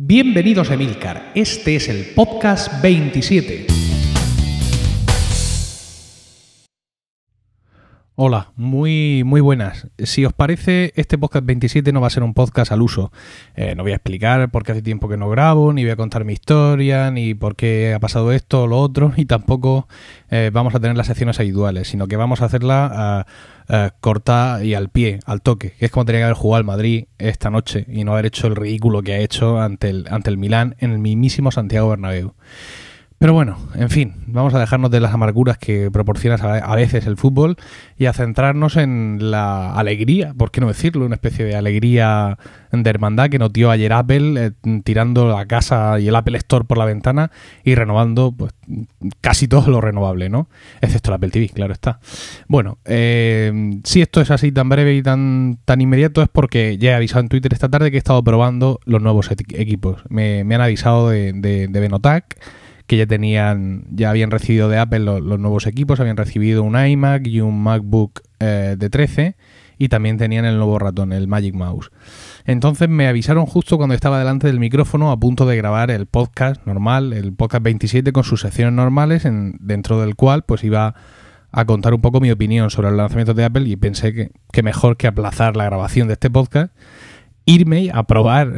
Bienvenidos a Emilcar, este es el podcast 27. Hola, muy, muy buenas. Si os parece, este podcast 27 no va a ser un podcast al uso. Eh, no voy a explicar por qué hace tiempo que no grabo, ni voy a contar mi historia, ni por qué ha pasado esto o lo otro, y tampoco eh, vamos a tener las secciones habituales, sino que vamos a hacerla corta y al pie, al toque, que es como tenía que haber jugado al Madrid esta noche y no haber hecho el ridículo que ha hecho ante el, ante el Milán en el mismísimo Santiago Bernabéu. Pero bueno, en fin, vamos a dejarnos de las amarguras que proporciona a veces el fútbol y a centrarnos en la alegría, por qué no decirlo, una especie de alegría de hermandad que nos dio ayer Apple eh, tirando la casa y el Apple Store por la ventana y renovando pues casi todo lo renovable, ¿no? Excepto el Apple TV, claro está. Bueno, eh, si esto es así tan breve y tan, tan inmediato es porque ya he avisado en Twitter esta tarde que he estado probando los nuevos equipos. Me, han avisado de, de, de Benotac que ya tenían, ya habían recibido de Apple los, nuevos equipos, habían recibido un iMac y un MacBook eh, de 13 y también tenían el nuevo ratón, el Magic Mouse. Entonces me avisaron justo cuando estaba delante del micrófono a punto de grabar el podcast normal, el podcast 27 con sus secciones normales, en, dentro del cual pues iba a contar un poco mi opinión sobre el lanzamiento de Apple y pensé que mejor que aplazar la grabación de este podcast irme a probar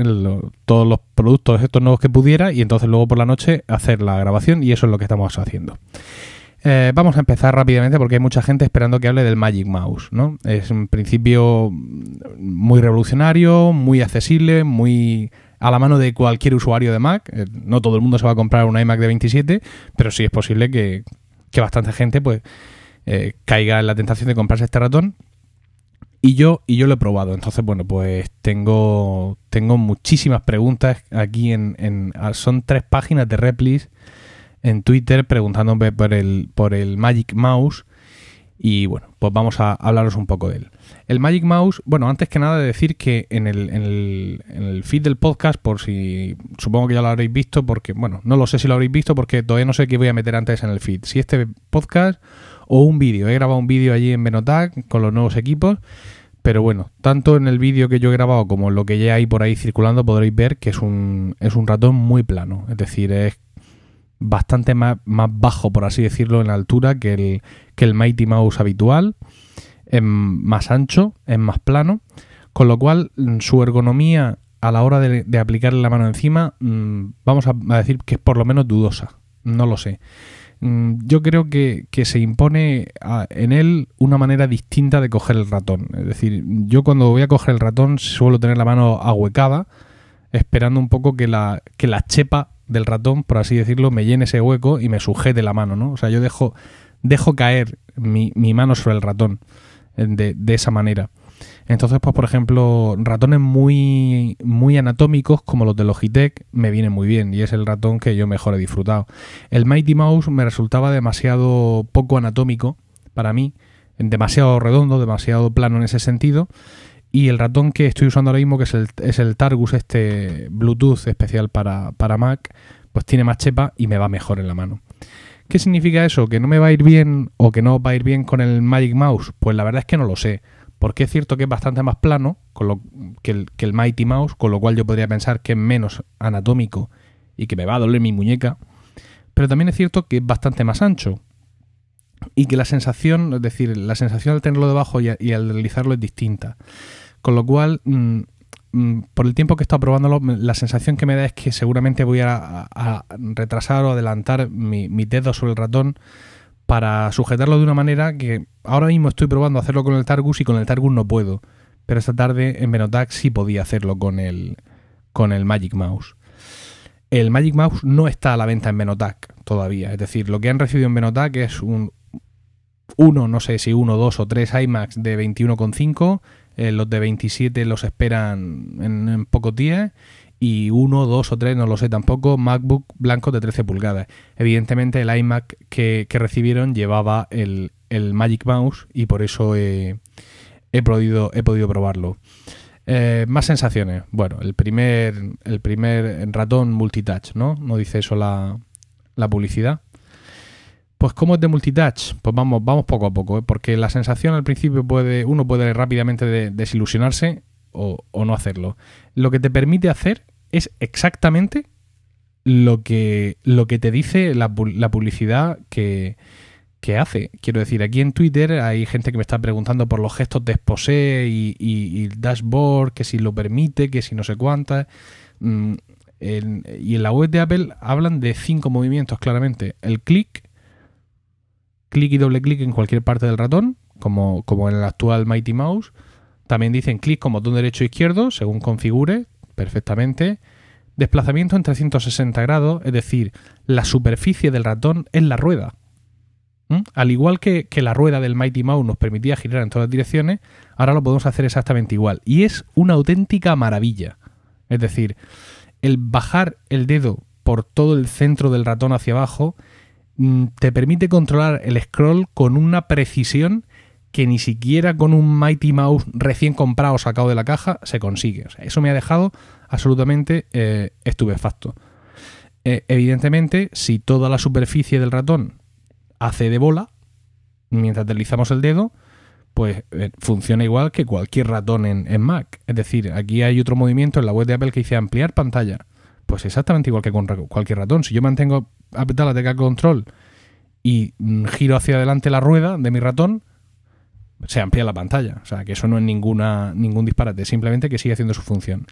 todos los productos estos nuevos que pudiera y entonces luego por la noche hacer la grabación y eso es lo que estamos haciendo. Eh, vamos a empezar rápidamente porque hay mucha gente esperando que hable del Magic Mouse, ¿no? Es un principio muy revolucionario, muy accesible, muy a la mano de cualquier usuario de Mac. Eh, no todo el mundo se va a comprar un iMac de 27, pero sí es posible que, bastante gente pues eh, caiga en la tentación de comprarse este ratón y yo, y yo lo he probado. Entonces, bueno, pues tengo, tengo muchísimas preguntas aquí en, en Son tres páginas de replis en Twitter preguntándome por el, por el Magic Mouse. Y bueno, pues vamos a hablaros un poco de él. El Magic Mouse, bueno, antes que nada de decir que en el, en el, en el feed del podcast, por si supongo que ya lo habréis visto, porque, bueno, no lo sé si lo habréis visto porque todavía no sé qué voy a meter antes en el feed. Si este podcast o un vídeo. He grabado un vídeo allí en Benotac con los nuevos equipos. Pero bueno, tanto en el vídeo que yo he grabado como en lo que ya hay por ahí circulando podréis ver que es un, es un ratón muy plano. Es decir, es bastante más, más bajo, por así decirlo, en altura que el, que el Mighty Mouse habitual. Es más ancho, es más plano. Con lo cual, su ergonomía a la hora de, de aplicarle la mano encima, mm, vamos a decir que es por lo menos dudosa. No lo sé. Mm, yo creo que, se impone en él una manera distinta de coger el ratón. Es decir, yo cuando voy a coger el ratón suelo tener la mano ahuecada, esperando un poco que la, que la chepa del ratón, por así decirlo, me llene ese hueco y me sujete la mano, ¿no? O sea, yo dejo, dejo caer mi, mi mano sobre el ratón eh, de, de esa manera. Entonces, pues por ejemplo, ratones muy, muy anatómicos como los de Logitech me vienen muy bien y es el ratón que yo mejor he disfrutado. El Mighty Mouse me resultaba demasiado poco anatómico para mí, demasiado redondo, demasiado plano en ese sentido. Y el ratón que estoy usando ahora mismo, que es el, es el Targus, este Bluetooth especial para, para Mac, pues tiene más chepa y me va mejor en la mano. ¿Qué significa eso? ¿Que no me va a ir bien o que no va a ir bien con el Magic Mouse? Pues la verdad es que no lo sé porque es cierto que es bastante más plano con lo, que, el, que el Mighty Mouse, con lo cual yo podría pensar que es menos anatómico y que me va a doler mi muñeca, pero también es cierto que es bastante más ancho y que la sensación, es decir, la sensación al tenerlo debajo y, al deslizarlo es distinta. Con lo cual, mm, mm, por el tiempo que he estado probándolo, la sensación que me da es que seguramente voy a, retrasar o adelantar mi, mi dedo sobre el ratón para sujetarlo de una manera que ahora mismo estoy probando hacerlo con el Targus y con el Targus no puedo. Pero esta tarde en Benotac sí podía hacerlo con el, con el Magic Mouse. El Magic Mouse no está a la venta en Benotac todavía. Es decir, lo que han recibido en Benotac es un uno, no sé si uno, dos o tres iMacs de 21,5. Eh, los de 27 los esperan en, en pocos días y uno, dos o tres, no lo sé tampoco, MacBook blancos de 13 pulgadas. Evidentemente el iMac que, recibieron llevaba el, Magic Mouse y por eso he, podido, he podido probarlo. Eh, más sensaciones. Bueno, el primer, el primer ratón multitouch, ¿no? No dice eso la, publicidad. Pues ¿cómo es de multitouch? Pues vamos, vamos poco a poco, ¿eh? porque la sensación al principio puede, uno puede rápidamente desilusionarse o, o, no hacerlo. Lo que te permite hacer es exactamente lo que, lo que te dice la, publicidad que, hace. Quiero decir, aquí en Twitter hay gente que me está preguntando por los gestos de expose y, el dashboard, que si lo permite, que si no sé cuántas. Mm, y en la web de Apple hablan de cinco movimientos claramente. El clic, clic y doble clic en cualquier parte del ratón, como, como en el actual Mighty Mouse. También dicen clic con botón derecho e izquierdo, según configure perfectamente. Desplazamiento en 360 grados, es decir, la superficie del ratón es la rueda. ¿Mm? Al igual que, que, la rueda del Mighty Mouse nos permitía girar en todas direcciones, ahora lo podemos hacer exactamente igual. Y es una auténtica maravilla. Es decir, el bajar el dedo por todo el centro del ratón hacia abajo mm, te permite controlar el scroll con una precisión que ni siquiera con un Mighty Mouse recién comprado o sacado de la caja se consigue. eso me ha dejado absolutamente eh, estupefacto. Eh, evidentemente, si toda la superficie del ratón hace de bola, mientras deslizamos el dedo, pues eh, funciona igual que cualquier ratón en, Mac. Es decir, aquí hay otro movimiento en la web de Apple que dice ampliar pantalla. Pues exactamente igual que con cualquier ratón. Si yo mantengo apretada la tecla control y mm, giro hacia adelante la rueda de mi ratón, se amplía la pantalla. O sea, que eso no es ninguna, ningún disparate, simplemente que sigue haciendo su función.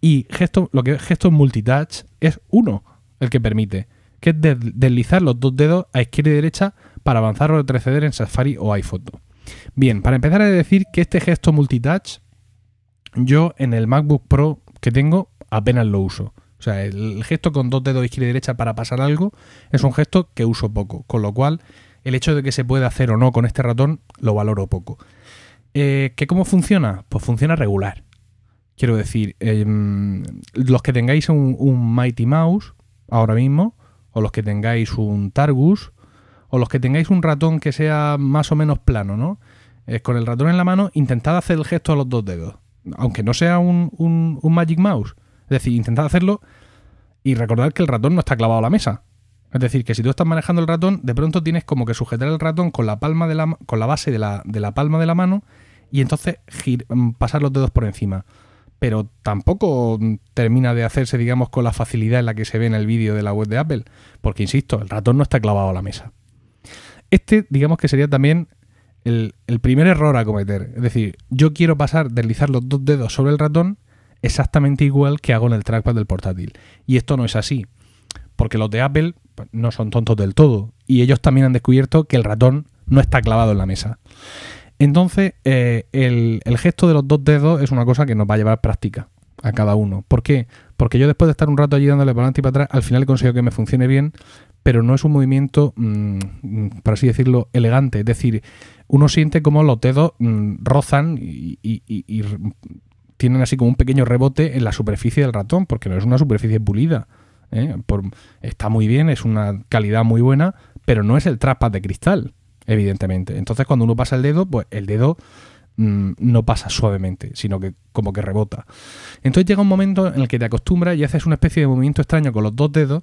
Y gesto, lo que multitouch es uno el que permite, que es deslizar los dos dedos a izquierda y derecha para avanzar o retroceder en Safari o iPhoto. Bien, para empezar a decir que este gesto multitouch, yo en el MacBook Pro que tengo apenas lo uso. O sea, el gesto con dos dedos izquierda y derecha para pasar algo es un gesto que uso poco, con lo cual el hecho de que se pueda hacer o no con este ratón lo valoro poco. Eh, ¿Que ¿Cómo funciona? Pues funciona regular. Quiero decir, em, los que tengáis un, un, Mighty Mouse ahora mismo, o los que tengáis un Targus, o los que tengáis un ratón que sea más o menos plano, ¿no? con el ratón en la mano, intentad hacer el gesto a los dos dedos. Aunque no sea un, un, Magic Mouse. Es decir, intentad hacerlo y recordad que el ratón no está clavado a la mesa. Es decir, que si tú estás manejando el ratón, de pronto tienes como que sujetar el ratón con la palma de la, con la base de la, de la palma de la mano y entonces mm, pasar los dedos por encima. Pero tampoco termina de hacerse, digamos, con la facilidad en la que se ve en el vídeo de la web de Apple. Porque, insisto, el ratón no está clavado a la mesa. Este, digamos que sería también el, primer error a cometer. Es decir, yo quiero pasar, deslizar los dos dedos sobre el ratón exactamente igual que hago en el trackpad del portátil. Y esto no es así. Porque los de Apple no son tontos del todo. Y ellos también han descubierto que el ratón no está clavado en la mesa. Entonces, eh, el, el, gesto de los dos dedos es una cosa que nos va a llevar práctica a cada uno. ¿Por qué? Porque yo después de estar un rato allí dándole para adelante y para atrás, al final he conseguido que me funcione bien, pero no es un movimiento, mm, por así decirlo, elegante. Es decir, uno siente como los dedos mm, rozan y, tienen así como un pequeño rebote en la superficie del ratón, porque no es una superficie pulida. ¿Eh? está muy bien, es una calidad muy buena, pero no es el trackpad de cristal, evidentemente. Entonces, cuando uno pasa el dedo, pues el dedo mm, no pasa suavemente, sino que como que rebota. Entonces llega un momento en el que te acostumbras y haces una especie de movimiento extraño con los dos dedos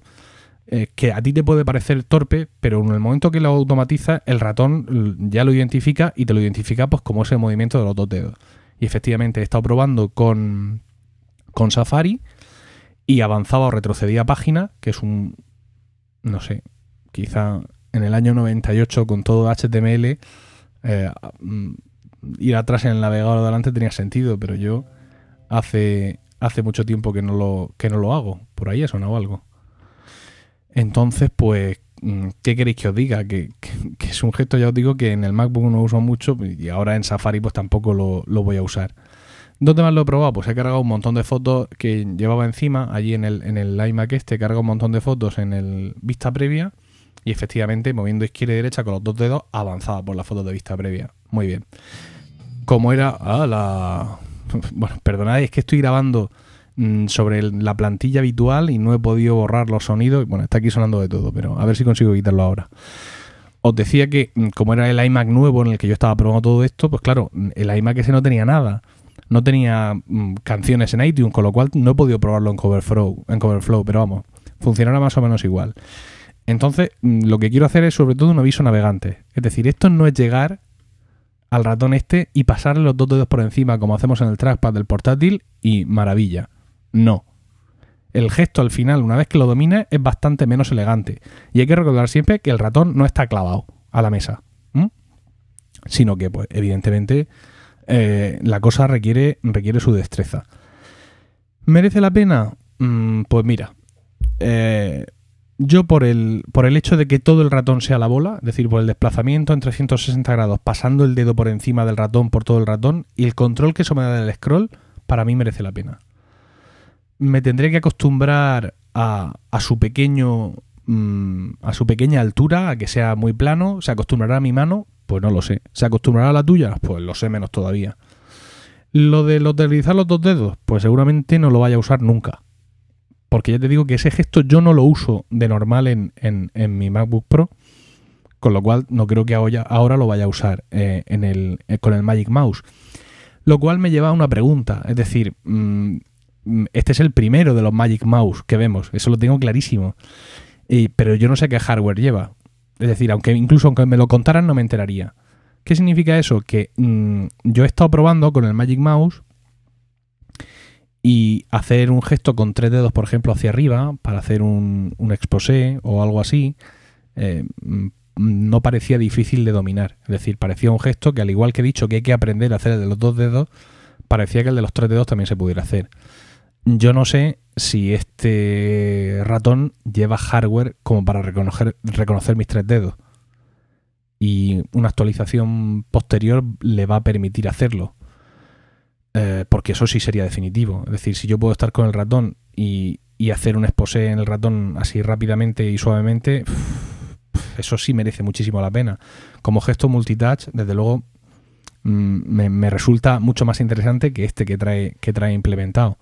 eh, que a ti te puede parecer torpe, pero en el momento que lo automatiza, el ratón ya lo identifica y te lo identifica pues como ese movimiento de los dos dedos. Y efectivamente he estado probando con, con Safari y avanzaba o retrocedía página, que es un, no sé, quizá en el año 98 con todo HTML, eh, mm, ir atrás en el navegador adelante tenía sentido, pero yo hace, hace mucho tiempo que no, lo, que no lo hago. Por ahí ha sonado algo. Entonces, pues, mm, ¿qué queréis que os diga? Que, es un gesto, ya os digo, que en el MacBook no uso mucho y ahora en Safari pues tampoco lo, voy a usar. ¿Dónde más lo he probado? Pues he cargado un montón de fotos que llevaba encima, allí en el, en el iMac este, he cargado un montón de fotos en el vista previa y efectivamente moviendo izquierda y derecha con los dos dedos avanzaba por la foto de vista previa. Muy bien. Como era... Ah, la... Bueno, perdonad, es que estoy grabando Mm, sobre la plantilla habitual y no he podido borrar los sonidos. Bueno, está aquí sonando de todo, pero a ver si consigo quitarlo ahora. Os decía que, mm, como era el iMac nuevo en el que yo estaba probando todo esto, pues claro, el iMac ese no tenía nada. No tenía mm, canciones en iTunes, con lo cual no he podido probarlo en Coverflow, en pero vamos, funcionará más o menos igual. Entonces, lo que quiero hacer es sobre todo un aviso navegante. Es decir, esto no es llegar al ratón este y pasarle los dos dedos por encima como hacemos en el trackpad del portátil y maravilla. No. el gesto al final, una vez que lo domines, es bastante menos elegante. Y hay que recordar siempre que el ratón no está clavado a la mesa, sino que, pues, evidentemente, eh, la cosa requiere, requiere su destreza. ¿Merece la pena? Mm, pues mira, eh, yo por el, por el hecho de que todo el ratón sea la bola, es decir, por el desplazamiento en 360 grados, pasando el dedo por encima del ratón por todo el ratón, y el control que eso me da del scroll, para mí merece la pena. Me tendré que acostumbrar a, a su pequeño. Mm, a su pequeña altura, a que sea muy plano. ¿Se acostumbrará a mi mano? Pues no lo sé. ¿Se acostumbrará a la tuya? Pues lo sé menos todavía. Lo de lo utilizar los dos dedos, pues seguramente no lo vaya a usar nunca. Porque ya te digo que ese gesto yo no lo uso de normal en, mi MacBook Pro. Con lo cual no creo que ahora, lo vaya a usar eh, en el, eh, con el Magic Mouse. Lo cual me lleva a una pregunta. Es decir, mm, este es el primero de los Magic Mouse que vemos. Eso lo tengo clarísimo. pero yo no sé qué hardware lleva. Es decir, aunque incluso aunque me lo contaran no me enteraría. ¿Qué significa eso? Que mm, yo he estado probando con el Magic Mouse y hacer un gesto con tres dedos, por ejemplo, hacia arriba, para hacer un, un exposé o algo así, eh, mm, no parecía difícil de dominar. Es decir, parecía un gesto que al igual que he dicho que hay que aprender a hacer el de los dos dedos, parecía que el de los tres dedos también se pudiera hacer. Yo no sé si este ratón lleva hardware como para reconocer, reconocer mis tres dedos. Y una actualización posterior le va a permitir hacerlo. Eh, porque eso sí sería definitivo. Es decir, si yo puedo estar con el ratón y, hacer un exposé en el ratón así rápidamente y suavemente, eso sí merece muchísimo la pena. Como gesto multitouch, desde luego, mm, me, resulta mucho más interesante que este que trae, que trae implementado.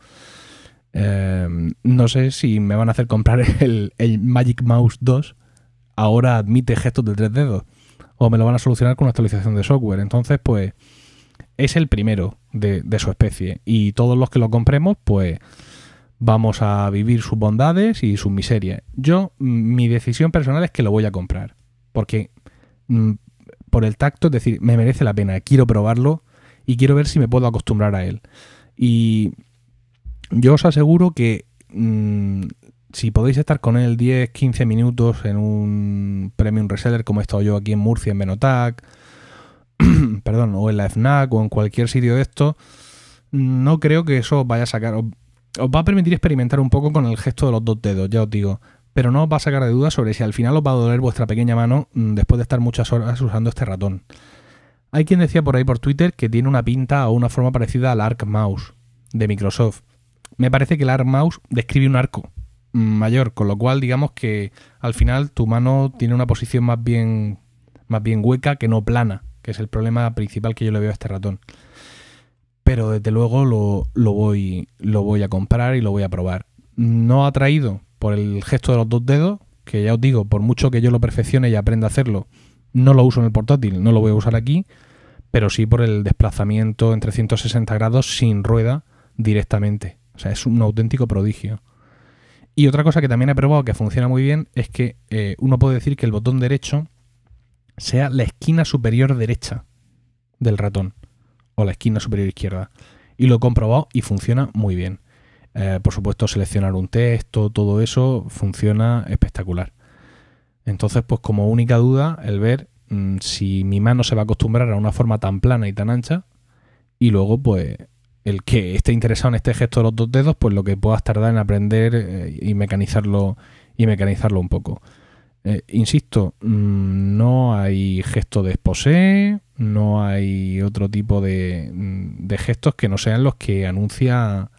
Eh, no sé si me van a hacer comprar el, el, Magic Mouse 2. Ahora admite gestos de tres dedos. O me lo van a solucionar con una actualización de software. Entonces, pues es el primero de, su especie y todos los que lo compremos pues vamos a vivir sus bondades y sus miserias. Yo, mi decisión personal es que lo voy a comprar porque mm, por el tacto, es decir, me merece la pena, quiero probarlo y quiero ver si me puedo acostumbrar a él. Y yo os aseguro que mm, si podéis estar con él 10, 15 minutos en un premium reseller como he estado yo aquí en Murcia en Benotac, perdón, o en la FNAC o en cualquier sitio de esto, no creo que eso vaya a sacar. Os, va a permitir experimentar un poco con el gesto de los dos dedos, ya os digo. Pero no os va a sacar de dudas sobre si al final os va a doler vuestra pequeña mano mm, después de estar muchas horas usando este ratón. Hay quien decía por ahí por Twitter que tiene una pinta o una forma parecida al Arc Mouse de Microsoft. Me parece que el Arc Mouse describe un arco mayor, con lo cual digamos que al final tu mano tiene una posición más bien más bien hueca que no plana que es el problema principal que yo le veo a este ratón. Pero desde luego lo, voy, lo voy a comprar y lo voy a probar. No ha traído por el gesto de los dos dedos, que ya os digo, por mucho que yo lo perfeccione y aprenda a hacerlo, no lo uso en el portátil, no lo voy a usar aquí, pero sí por el desplazamiento en 360 grados sin rueda directamente. O sea, es un auténtico prodigio. Y otra cosa que también he probado que funciona muy bien es que eh, uno puede decir que el botón derecho sea la esquina superior derecha del ratón o la esquina superior izquierda. Y lo he comprobado y funciona muy bien. Eh, por supuesto, seleccionar un texto, todo eso funciona espectacular. Entonces, pues como única duda, el ver mm, si mi mano se va a acostumbrar a una forma tan plana y tan ancha. Y luego, pues, el que esté interesado en este gesto de los dos dedos, pues lo que puedas tardar en aprender eh, y mecanizarlo y mecanizarlo un poco. Eh, insisto, mm, no hay gesto de exposé, no hay otro tipo de, mm, de, gestos que no sean los que anuncia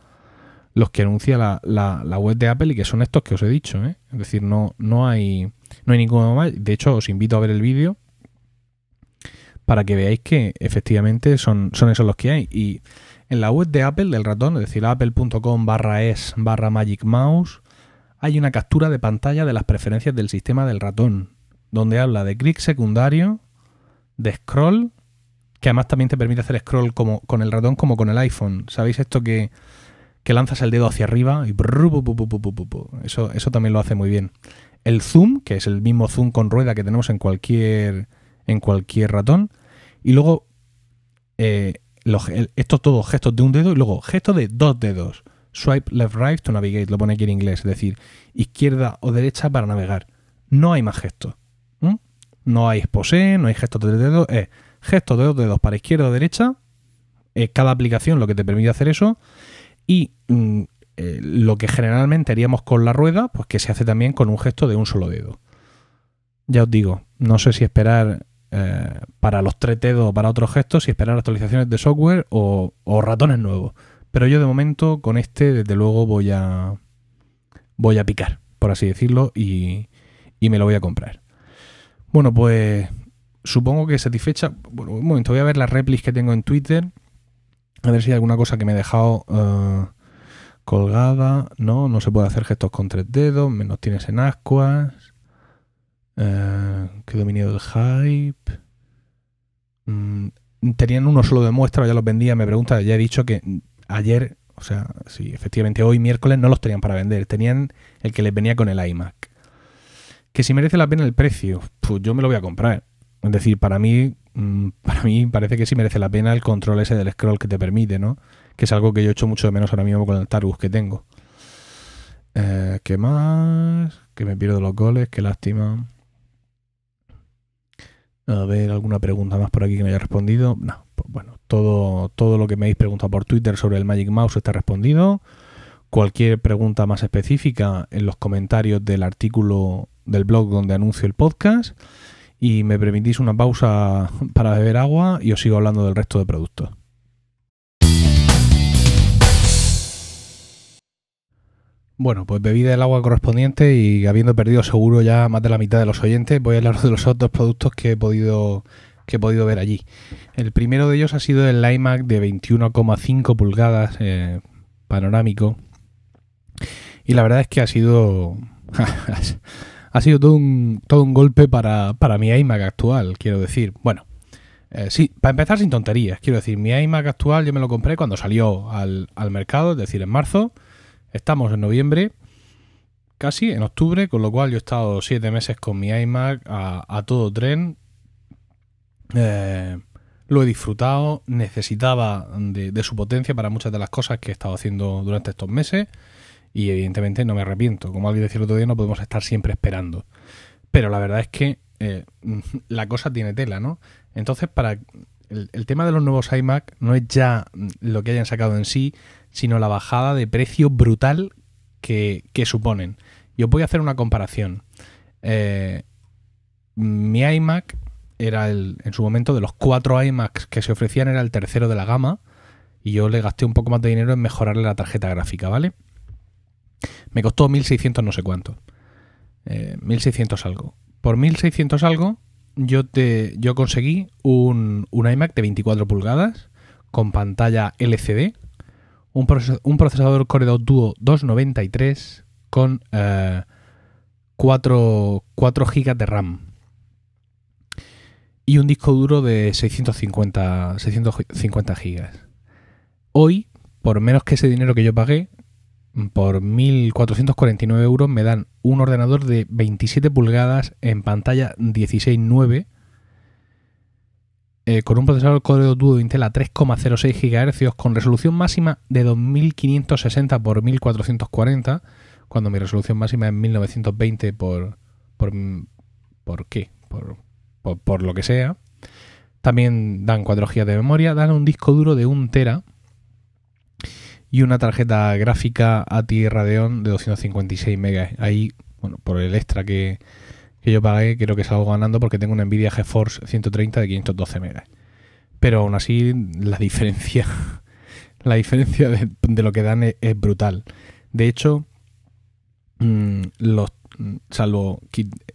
los que anuncia la, la, web de Apple y que son estos que os he dicho. ¿eh? Es decir, no, no hay no hay ninguno más. De hecho, os invito a ver el vídeo para que veáis que efectivamente son, son esos los que hay. Y en la web de Apple, del ratón, es decir, apple.com barra es barra Magic Mouse, hay una captura de pantalla de las preferencias del sistema del ratón, donde habla de clic secundario, de scroll, que además también te permite hacer scroll como con el ratón como con el iPhone. ¿Sabéis esto que, que lanzas el dedo hacia arriba y eso, eso también lo hace muy bien. El zoom, que es el mismo zoom con rueda que tenemos en cualquier, en cualquier ratón. Y luego eh, estos todos gestos de un dedo y luego gestos de dos dedos swipe left right to navigate, lo pone aquí en inglés, es decir, izquierda o derecha para navegar. No hay más gestos. No hay expose, no hay gestos de dedos, es gestos de dos dedos para izquierda o derecha. Cada aplicación lo que te permite hacer eso. Y mm, eh, lo que generalmente haríamos con la rueda, pues que se hace también con un gesto de un solo dedo. Ya os digo, no sé si esperar eh, para los tres dedos o para otros gestos, si esperar actualizaciones de software o, ratones nuevos. Pero yo de momento con este, desde luego, voy a. Voy a picar, por así decirlo, y, y me lo voy a comprar. Bueno, pues supongo que satisfecha. Bueno, un momento, voy a ver las réplicas que tengo en Twitter. A ver si hay alguna cosa que me he dejado eh, colgada. No, no se puede hacer gestos con tres dedos. Menos tienes en ascuas. Eh, ¿Qué dominio del hype? Mm, tenían uno solo de muestra, ya los vendía. Me pregunta, ya he dicho que ayer, o sea, sí, efectivamente hoy miércoles no los tenían para vender. Tenían el que les venía con el iMac. Que si merece la pena el precio, pues yo me lo voy a comprar. Es decir, para mí, mm, para mí parece que sí merece la pena el control ese del scroll que te permite, ¿no? Que es algo que yo echo mucho de menos ahora mismo con el Targus que tengo. Eh, ¿Qué más? Que me pierdo los goles, qué lástima. A ver, alguna pregunta más por aquí que no haya respondido. No, pues bueno, todo, todo lo que me habéis preguntado por Twitter sobre el Magic Mouse está respondido. Cualquier pregunta más específica en los comentarios del artículo del blog donde anuncio el podcast. Y me permitís una pausa para beber agua y os sigo hablando del resto de productos. Bueno, pues bebí del agua correspondiente y habiendo perdido seguro ya más de la mitad de los oyentes, voy a hablar de los otros productos que he podido que he podido ver allí. El primero de ellos ha sido el iMac de 21,5 pulgadas eh, panorámico. Y la verdad es que ha sido ha sido todo un, todo un golpe para, para mi iMac actual, quiero decir. Bueno, eh, sí, para empezar sin tonterías, quiero decir, mi iMac actual yo me lo compré cuando salió al, al mercado, es decir, en marzo. Estamos en noviembre, casi en octubre, con lo cual yo he estado siete meses con mi iMac a, todo tren. Eh, lo he disfrutado, necesitaba de, su potencia para muchas de las cosas que he estado haciendo durante estos meses y evidentemente no me arrepiento. Como alguien decía el otro día, no podemos estar siempre esperando. Pero la verdad es que eh, la cosa tiene tela, ¿no? Entonces, para el, tema de los nuevos iMac no es ya lo que hayan sacado en sí, sino la bajada de precio brutal que, suponen. Yo voy a hacer una comparación. Eh, mi iMac era el, en su momento de los cuatro iMacs que se ofrecían, era el tercero de la gama. Y yo le gasté un poco más de dinero en mejorarle la tarjeta gráfica, ¿vale? Me costó 1600 no sé cuánto. 1600 eh, algo. Por 1600 algo, yo, te, yo conseguí un, un iMac de 24 pulgadas con pantalla LCD un, procesador Core 2 Duo 293 con 4, eh, GB de RAM y un disco duro de 650, 650 GB. Hoy, por menos que ese dinero que yo pagué, por 1.449 euros me dan un ordenador de 27 pulgadas en pantalla 16.9 eh, con un procesador Core Duo Intel a 3,06 GHz con resolución máxima de 2560 x 1440, cuando mi resolución máxima es 1920 por por por qué, por, por, lo que sea. También dan 4 GB de memoria, dan un disco duro de 1 tera y una tarjeta gráfica ATI Radeon de 256 MB. Ahí, bueno, por el extra que, que yo pagué, creo que salgo ganando porque tengo una Nvidia GeForce 130 de 512 megas. Pero aún así, la diferencia, la diferencia de, lo que dan es, brutal. De hecho, mm, los, salvo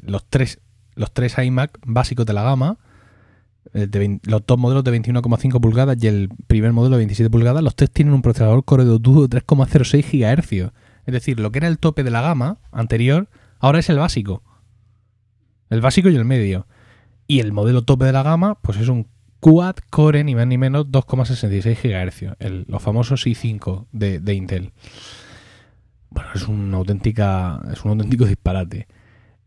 los tres, los tres iMac básicos de la gama, eh, los dos modelos de 21,5 pulgadas y el primer modelo de 27 pulgadas, los tres tienen un procesador Core de 3,06 GHz. Es decir, lo que era el tope de la gama anterior, ahora es el básico. El básico y el medio. Y el modelo tope de la gama, pues es un quad core ni más ni menos 2,66 GHz, el, los famosos i5 de, Intel. Bueno, es una auténtica, es un auténtico disparate.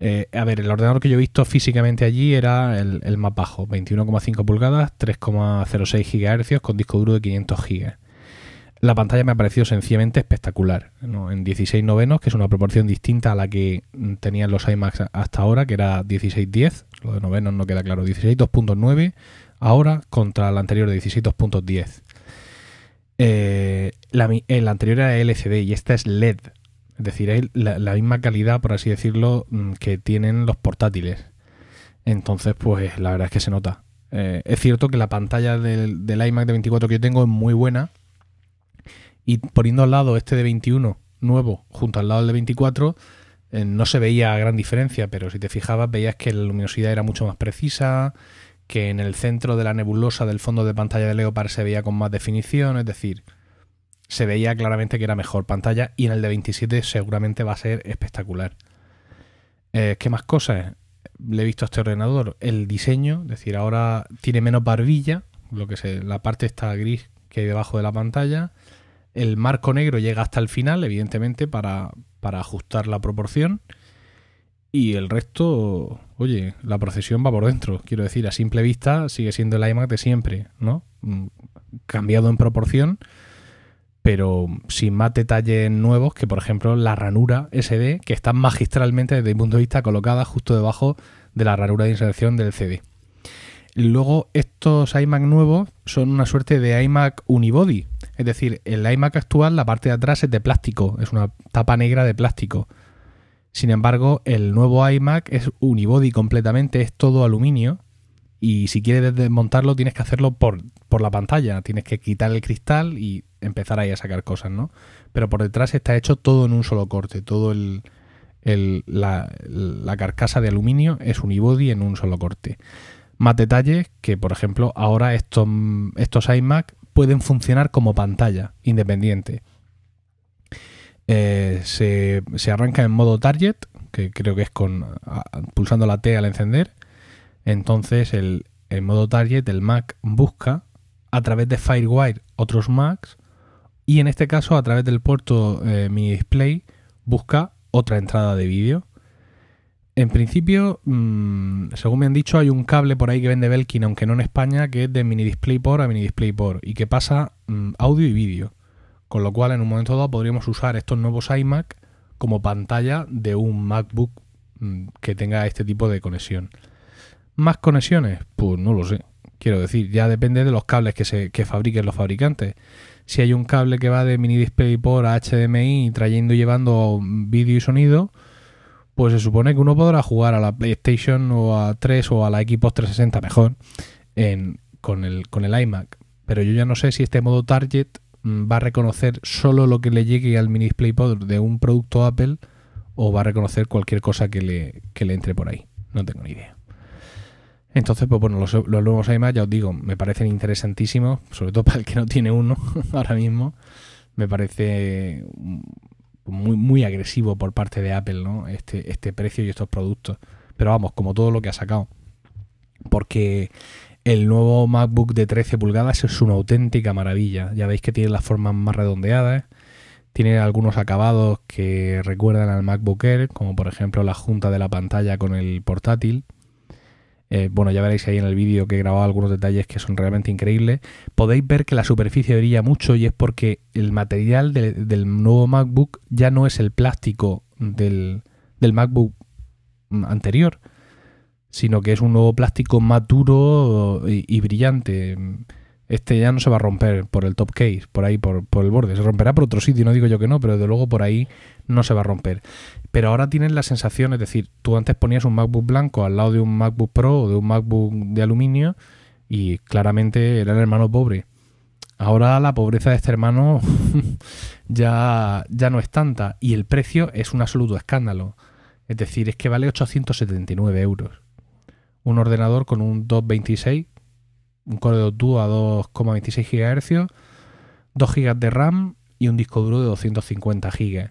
Eh, a ver, el ordenador que yo he visto físicamente allí era el, más bajo, 21,5 pulgadas, 3,06 GHz con disco duro de 500 GB. La pantalla me ha parecido sencillamente espectacular. En 16 novenos, que es una proporción distinta a la que tenían los iMacs hasta ahora, que era 16.10. Lo de novenos no queda claro. 16.2.9 ahora contra la anterior de 16.2.10. Eh, la, anterior era LCD y esta es LED. Es decir, es la, misma calidad, por así decirlo, mm, que tienen los portátiles. Entonces, pues la verdad es que se nota. Eh, es cierto que la pantalla del, iMac de 24 que yo tengo es muy buena. Y poniendo al lado este de 21 nuevo junto al lado del de 24, eh, no se veía gran diferencia, pero si te fijabas veías que la luminosidad era mucho más precisa, que en el centro de la nebulosa del fondo de pantalla de Leopard se veía con más definición, es decir, se veía claramente que era mejor pantalla y en el de 27 seguramente va a ser espectacular. Eh, ¿Qué más cosas? Le he visto a este ordenador. El diseño, es decir, ahora tiene menos barbilla, lo que se, la parte está gris que hay debajo de la pantalla. El marco negro llega hasta el final, evidentemente, para, para ajustar la proporción. Y el resto, oye, la procesión va por dentro. Quiero decir, a simple vista sigue siendo el iMac de siempre, ¿no? Mm, cambiado en proporción, pero sin más detalles nuevos que, por ejemplo, la ranura SD, que está magistralmente desde mi punto de vista colocada justo debajo de la ranura de inserción del CD. Luego, estos iMac nuevos son una suerte de iMac unibody. Es decir, el iMac actual, la parte de atrás es de plástico, es una tapa negra de plástico. Sin embargo, el nuevo iMac es unibody completamente, es todo aluminio. Y si quieres desmontarlo, tienes que hacerlo por, la pantalla. Tienes que quitar el cristal y empezar ahí a sacar cosas, ¿no? Pero por detrás está hecho todo en un solo corte. Todo el, la, carcasa de aluminio es unibody en un solo corte. Más detalles que, por ejemplo, ahora estos, estos iMac pueden funcionar como pantalla independiente. Eh, se, arranca en modo target, que creo que es con pulsando la T al encender. Entonces, el, en modo target, el Mac busca a través de Firewire otros Macs y en este caso, a través del puerto eh, mini display, busca otra entrada de vídeo. En principio, mm, según me han dicho, hay un cable por ahí que vende Belkin, aunque no en España, que es de mini DisplayPort a mini DisplayPort y que pasa mm, audio y vídeo. Con lo cual, en un momento dado, podríamos usar estos nuevos iMac como pantalla de un MacBook mm, que tenga este tipo de conexión. ¿Más conexiones? Pues no lo sé. Quiero decir, ya depende de los cables que, se, que fabriquen los fabricantes. Si hay un cable que va de mini display por HDMI trayendo y llevando vídeo y sonido, pues se supone que uno podrá jugar a la PlayStation o a 3 o a la Xbox 360 mejor con, el, con el iMac. Pero yo ya no sé si este modo target Mm, va a reconocer solo lo que le llegue al mini DisplayPort de un producto Apple o va a reconocer cualquier cosa que le, le entre por ahí. No tengo ni idea. Entonces, pues bueno, los, nuevos iMac, ya os digo, me parecen interesantísimos, sobre todo para el que no tiene uno ahora mismo. Me parece muy, muy agresivo por parte de Apple, ¿no? Este, este precio y estos productos. Pero vamos, como todo lo que ha sacado. Porque el nuevo MacBook de 13 pulgadas es una auténtica maravilla. Ya veis que tiene las formas más redondeadas. Tiene algunos acabados que recuerdan al MacBook Air, como por ejemplo la junta de la pantalla con el portátil. Eh, bueno, ya veréis ahí en el vídeo que he grabado algunos detalles que son realmente increíbles. Podéis ver que la superficie brilla mucho y es porque el material del nuevo MacBook ya no es el plástico del, del MacBook anterior, sino que es un nuevo plástico más duro y, brillante. Este ya no se va a romper por el top case, por ahí, por, el borde. Se romperá por otro sitio, no digo yo que no, pero de luego por ahí no se va a romper. Pero ahora tienes la sensación, es decir, tú antes ponías un MacBook blanco al lado de un MacBook Pro o de un MacBook de aluminio y claramente era el hermano pobre. Ahora la pobreza de este hermano ya, ya no es tanta y el precio es un absoluto escándalo. Es decir, es que vale 879 euros un ordenador con un 226, un Core 2 Duo a 2,26 GHz, 2 GB de RAM y un disco duro de 250 GB.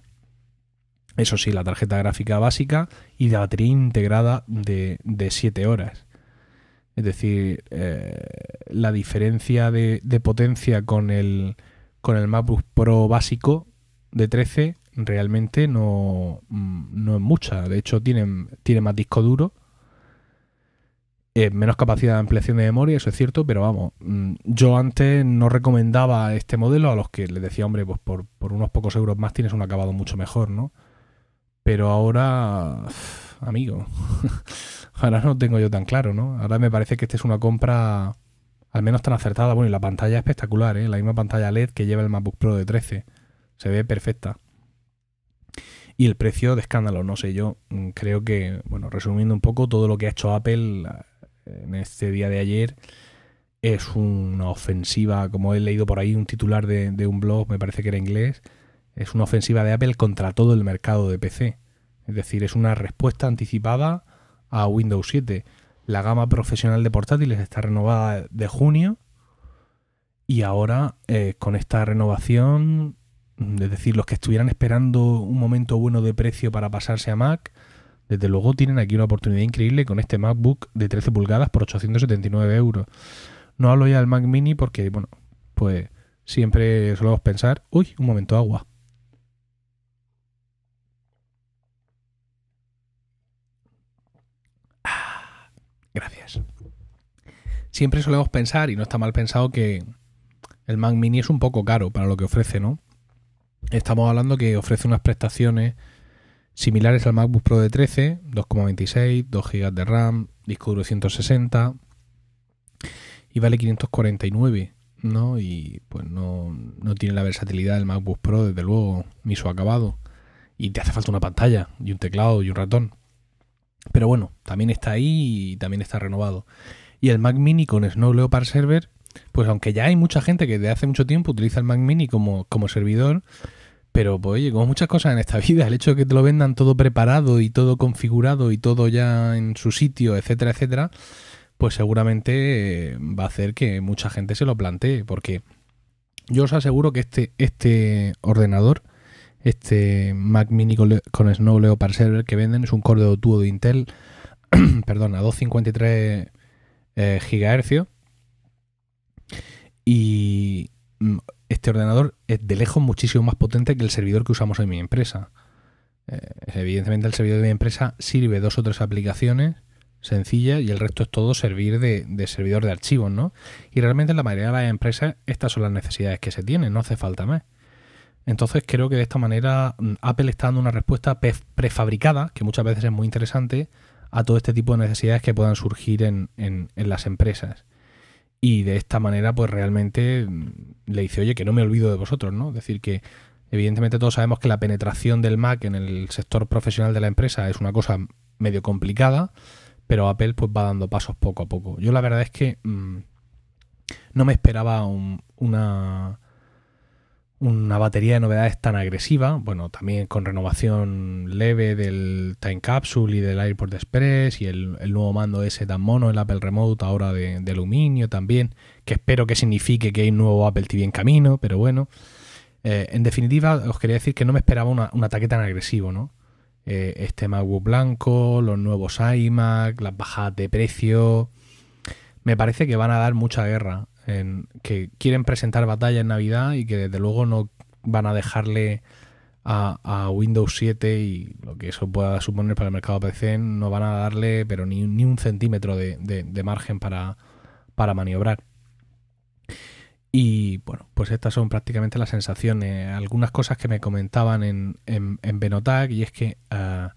Eso sí, la tarjeta gráfica básica y la batería integrada de, 7 horas. Es decir, eh, la diferencia de, potencia con el, con el MacBook Pro básico de 13 realmente no, no es mucha. De hecho, tiene, tiene más disco duro Eh, menos capacidad de ampliación de memoria, eso es cierto, pero vamos, mm, yo antes no recomendaba este modelo a los que les decía, hombre, pues por, por unos pocos euros más tienes un acabado mucho mejor, ¿no? Pero ahora, amigo, ahora no tengo yo tan claro, ¿no? Ahora me parece que esta es una compra al menos tan acertada. Bueno, y la pantalla es espectacular, ¿eh? La misma pantalla LED que lleva el MacBook Pro de 13. Se ve perfecta. Y el precio de escándalo, no sé, yo mm, creo que, bueno, resumiendo un poco, todo lo que ha hecho Apple en este día de ayer es una ofensiva, como he leído por ahí un titular de, un blog, me parece que era inglés, es una ofensiva de Apple contra todo el mercado de PC. Es decir, es una respuesta anticipada a Windows 7. La gama profesional de portátiles está renovada de junio y ahora eh, con esta renovación, es decir, los que estuvieran esperando un momento bueno de precio para pasarse a Mac, desde luego tienen aquí una oportunidad increíble con este MacBook de 13 pulgadas por 879 euros. No hablo ya del Mac Mini porque, bueno, pues siempre solemos pensar, uy, un momento, agua. Gracias. Siempre solemos pensar, y no está mal pensado, que el Mac Mini es un poco caro para lo que ofrece, ¿no? Estamos hablando que ofrece unas prestaciones similares al MacBook Pro de 13, 2,26, 2 GB de RAM, disco duro 160 y vale 549, ¿no? Y pues no, no tiene la versatilidad del MacBook Pro, desde luego, ni su acabado. Y te hace falta una pantalla y un teclado y un ratón. Pero bueno, también está ahí y también está renovado. Y el Mac Mini con Snow Leopard Server, pues aunque ya hay mucha gente que desde hace mucho tiempo utiliza el Mac Mini como, como servidor, pero, pues, oye, como muchas cosas en esta vida, el hecho de que te lo vendan todo preparado y todo configurado y todo ya en su sitio, etcétera, etcétera, pues seguramente eh, va a hacer que mucha gente se lo plantee. Porque yo os aseguro que este, este ordenador, este Mac Mini con, Snow Leopard Server que venden, es un Core Duo de Intel, perdón, a 253 eh, GHz. Y mm, este ordenador es de lejos muchísimo más potente que el servidor que usamos en mi empresa. Eh, evidentemente el servidor de mi empresa sirve dos o tres aplicaciones sencillas y el resto es todo servir de, servidor de archivos, ¿no? Y realmente en la mayoría de las empresas estas son las necesidades que se tienen, no hace falta más. Entonces creo que de esta manera mm, Apple está dando una respuesta prefabricada, que muchas veces es muy interesante, a todo este tipo de necesidades que puedan surgir en las empresas. Y de esta manera, pues realmente mm, le dice, oye, que no me olvido de vosotros, ¿no? Es decir, que evidentemente todos sabemos que la penetración del Mac en el sector profesional de la empresa es una cosa medio complicada, pero Apple pues va dando pasos poco a poco. Yo la verdad es que mm, no me esperaba una una batería de novedades tan agresiva, bueno, también con renovación leve del Time Capsule y del AirPort Express y el, nuevo mando ese tan mono, el Apple Remote ahora de, aluminio también, que espero que signifique que hay un nuevo Apple TV en camino, pero bueno. Eh, en definitiva, os quería decir que no me esperaba un ataque tan agresivo, ¿no? Eh, este MacBook blanco, los nuevos iMac, las bajadas de precio, me parece que van a dar mucha guerra que quieren presentar batalla en Navidad y que desde luego no van a dejarle a, Windows 7 y lo que eso pueda suponer para el mercado PC, no van a darle pero ni, ni un centímetro de, margen para, para, maniobrar. Y bueno, pues estas son prácticamente las sensaciones. Algunas cosas que me comentaban en, en, Benotag y es que eh,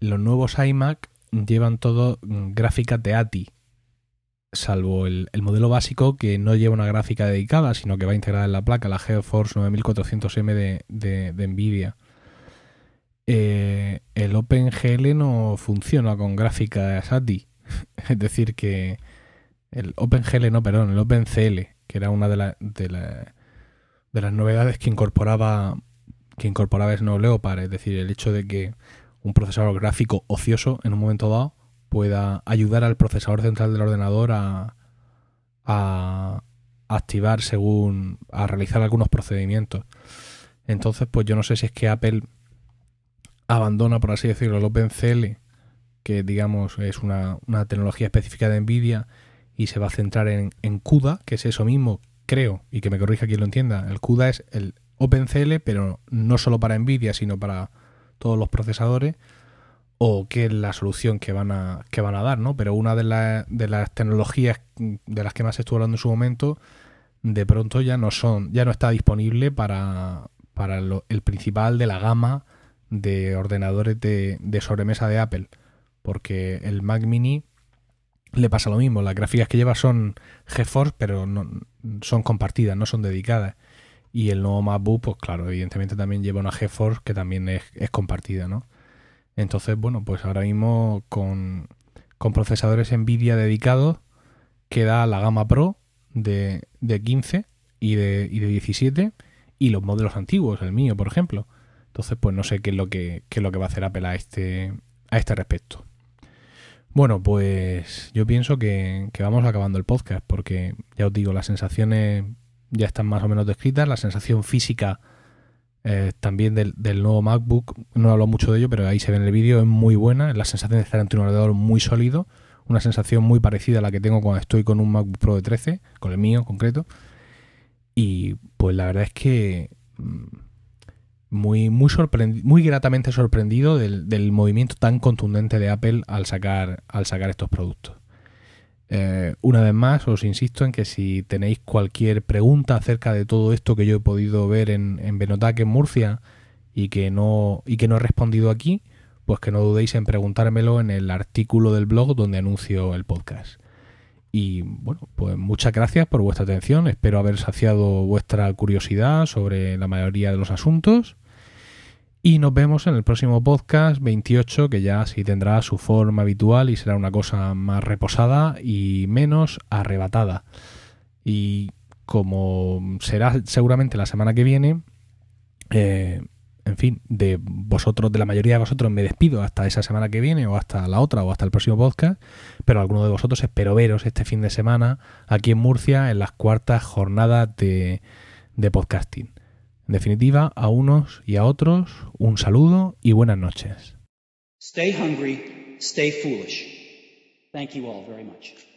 los nuevos iMac llevan todo mm, gráficas de ATI, salvo el, modelo básico que no lleva una gráfica dedicada, sino que va integrada en la placa, la GeForce 9400M de, Nvidia. Eh, el OpenGL no funciona con gráfica ATI. es decir, que el OpenGL, no, perdón, el OpenCL, que era una de, de, de las novedades que incorporaba que incorporaba Snow Leopard, es decir, el hecho de que un procesador gráfico ocioso en un momento dado pueda ayudar al procesador central del ordenador a, activar según a realizar algunos procedimientos. Entonces, pues yo no sé si es que Apple abandona, por así decirlo, el OpenCL, que digamos es una, tecnología específica de Nvidia, y se va a centrar en, en, CUDA, que es eso mismo, creo, y que me corrija quien lo entienda. El CUDA es el OpenCL, pero no solo para Nvidia, sino para todos los procesadores o qué es la solución que van a, que van a dar, ¿no? Pero una de, de las tecnologías de las que más estuvo hablando en su momento, de pronto ya no son, ya no está disponible para, para el principal de la gama de ordenadores de, sobremesa de Apple. Porque el Mac Mini le pasa lo mismo. Las gráficas que lleva son GeForce, pero no, son compartidas, no son dedicadas. Y el nuevo MacBook, pues claro, evidentemente también lleva una GeForce que también es compartida, ¿no? Entonces, bueno, pues ahora mismo con, con procesadores NVIDIA dedicados queda la gama Pro de, de 15 y de, y de 17 y los modelos antiguos, el mío, por ejemplo. Entonces, pues no sé qué es lo que, qué es lo que va a hacer Apple a este, a este respecto. Bueno, pues yo pienso que, que, vamos acabando el podcast porque ya os digo, las sensaciones ya están más o menos descritas, la sensación física eh, también del, nuevo MacBook, no hablo mucho de ello, pero ahí se ve en el vídeo, es muy buena, la sensación de estar ante un ordenador muy sólido, una sensación muy parecida a la que tengo cuando estoy con un MacBook Pro de 13, con el mío en concreto. Y pues la verdad es que mm, muy, muy, muy gratamente sorprendido del, del, movimiento tan contundente de Apple al sacar, al sacar estos productos. Eh, una vez más, os insisto en que si tenéis cualquier pregunta acerca de todo esto que yo he podido ver en, en Benotac en Murcia y que, no, y que no he respondido aquí, pues que no dudéis en preguntármelo en el artículo del blog donde anuncio el podcast. Y bueno, pues muchas gracias por vuestra atención. Espero haber saciado vuestra curiosidad sobre la mayoría de los asuntos. Y nos vemos en el próximo podcast 28, que ya sí tendrá su forma habitual y será una cosa más reposada y menos arrebatada. Y como será seguramente la semana que viene, eh, en fin, de vosotros, de la mayoría de vosotros me despido hasta esa semana que viene o hasta la otra o hasta el próximo podcast, pero alguno de vosotros espero veros este fin de semana aquí en Murcia en las cuartas jornadas de, de podcasting. En definitiva, a unos y a otros, un saludo y buenas noches. Stay hungry, stay foolish. Thank you all very much.